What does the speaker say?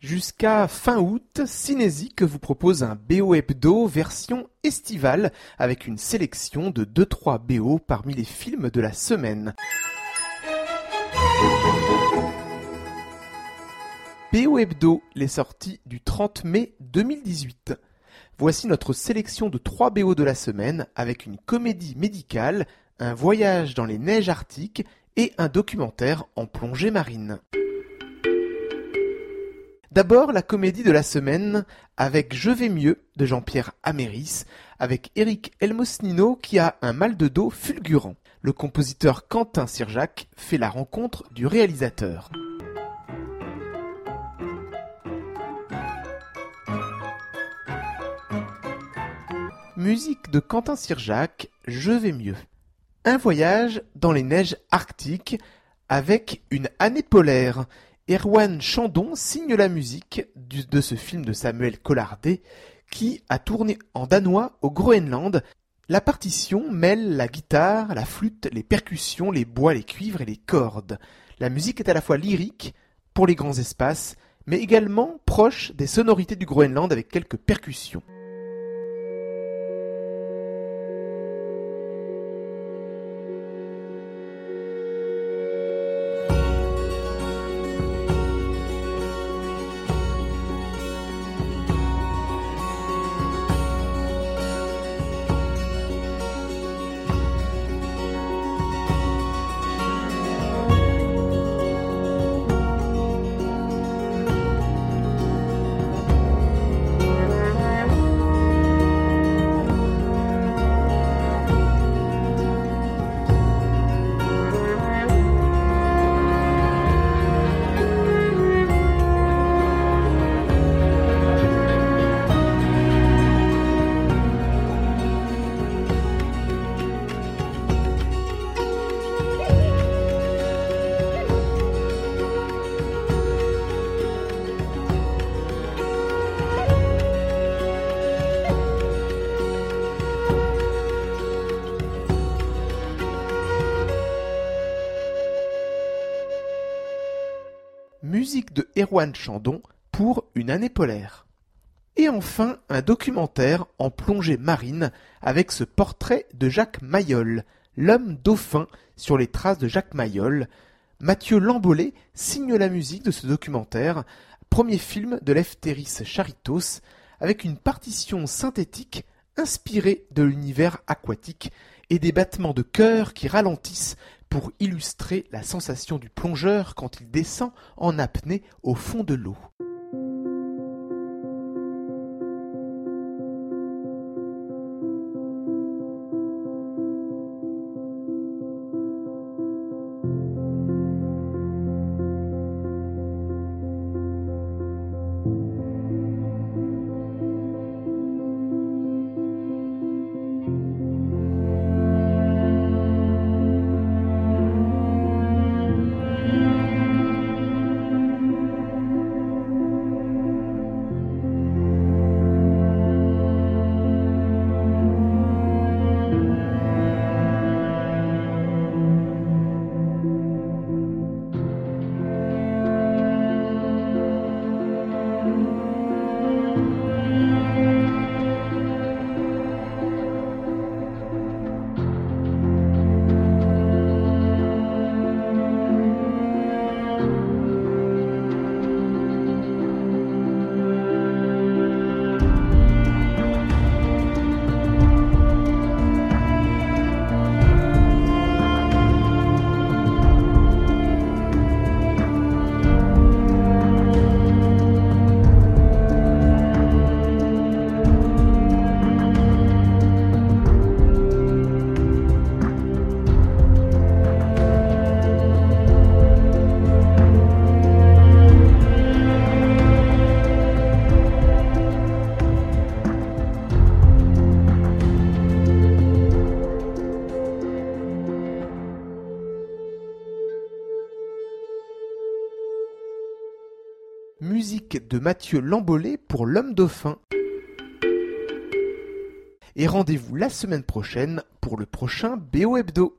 Jusqu'à fin août, Cinésique vous propose un BO hebdo version estivale avec une sélection de 2-3 BO parmi les films de la semaine. BO Hebdo, les sorties du 30 mai 2018. Voici notre sélection de 3 BO de la semaine avec une comédie médicale, un voyage dans les neiges arctiques et un documentaire en plongée marine. D'abord la comédie de la semaine avec Je vais mieux de Jean-Pierre Améris avec Eric Elmosnino qui a un mal de dos fulgurant. Le compositeur Quentin Sirjac fait la rencontre du réalisateur. Musique de Quentin Sirjac, Je vais mieux. Un voyage dans les neiges arctiques avec une année polaire Erwan Chandon signe la musique de ce film de Samuel Collardet qui a tourné en danois au Groenland. La partition mêle la guitare, la flûte, les percussions, les bois, les cuivres et les cordes. La musique est à la fois lyrique, pour les grands espaces, mais également proche des sonorités du Groenland avec quelques percussions. Musique de Erwan Chandon pour Une année polaire. Et enfin, un documentaire en plongée marine avec ce portrait de Jacques Mayol, l'homme dauphin sur les traces de Jacques Mayol. Mathieu Lambollet signe la musique de ce documentaire, premier film de Lefteris Charitos, avec une partition synthétique inspirée de l'univers aquatique et des battements de cœur qui ralentissent pour illustrer la sensation du plongeur quand il descend en apnée au fond de l'eau. Musique de Mathieu Lambollet pour L'Homme Dauphin. Et rendez-vous la semaine prochaine pour le prochain BO Hebdo.